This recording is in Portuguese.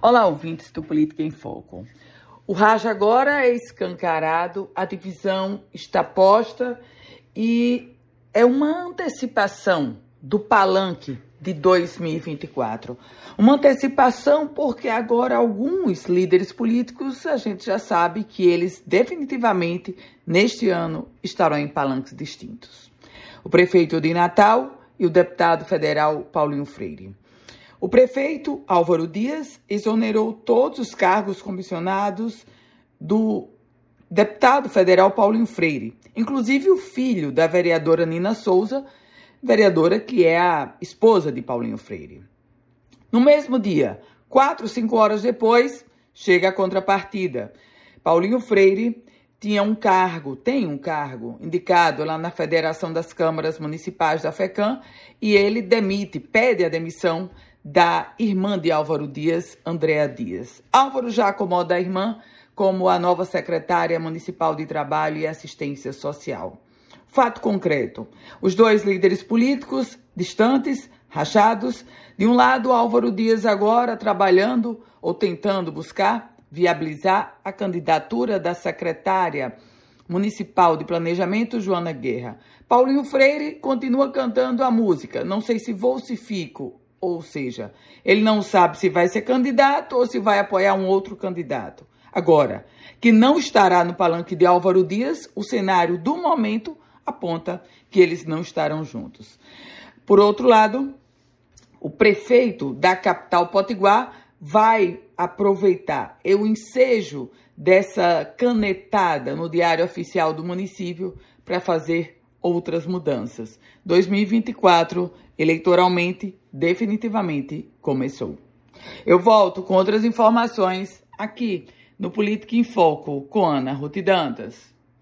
Olá, ouvintes do Política em Foco. O Raja agora é escancarado, a divisão está posta e é uma antecipação do palanque de 2024. Uma antecipação porque agora alguns líderes políticos a gente já sabe que eles definitivamente neste ano estarão em palanques distintos. O prefeito de Natal e o deputado federal Paulinho Freire. O prefeito Álvaro Dias exonerou todos os cargos comissionados do deputado federal Paulinho Freire, inclusive o filho da vereadora Nina Souza, vereadora que é a esposa de Paulinho Freire. No mesmo dia, quatro, cinco horas depois, chega a contrapartida. Paulinho Freire tinha um cargo, tem um cargo indicado lá na Federação das Câmaras Municipais da FECAM e ele demite, pede a demissão da irmã de Álvaro Dias, Andréa Dias. Álvaro já acomoda a irmã como a nova secretária municipal de Trabalho e Assistência Social. Fato concreto: os dois líderes políticos distantes, rachados, de um lado Álvaro Dias agora trabalhando ou tentando buscar viabilizar a candidatura da secretária municipal de planejamento Joana Guerra. Paulinho Freire continua cantando a música Não sei se vou se fico ou seja, ele não sabe se vai ser candidato ou se vai apoiar um outro candidato. Agora, que não estará no palanque de Álvaro Dias, o cenário do momento aponta que eles não estarão juntos. Por outro lado, o prefeito da capital potiguar vai aproveitar o ensejo dessa canetada no Diário Oficial do município para fazer outras mudanças. 2024, eleitoralmente, definitivamente começou. Eu volto com outras informações aqui no Política em Foco com Ana Ruth Dantas.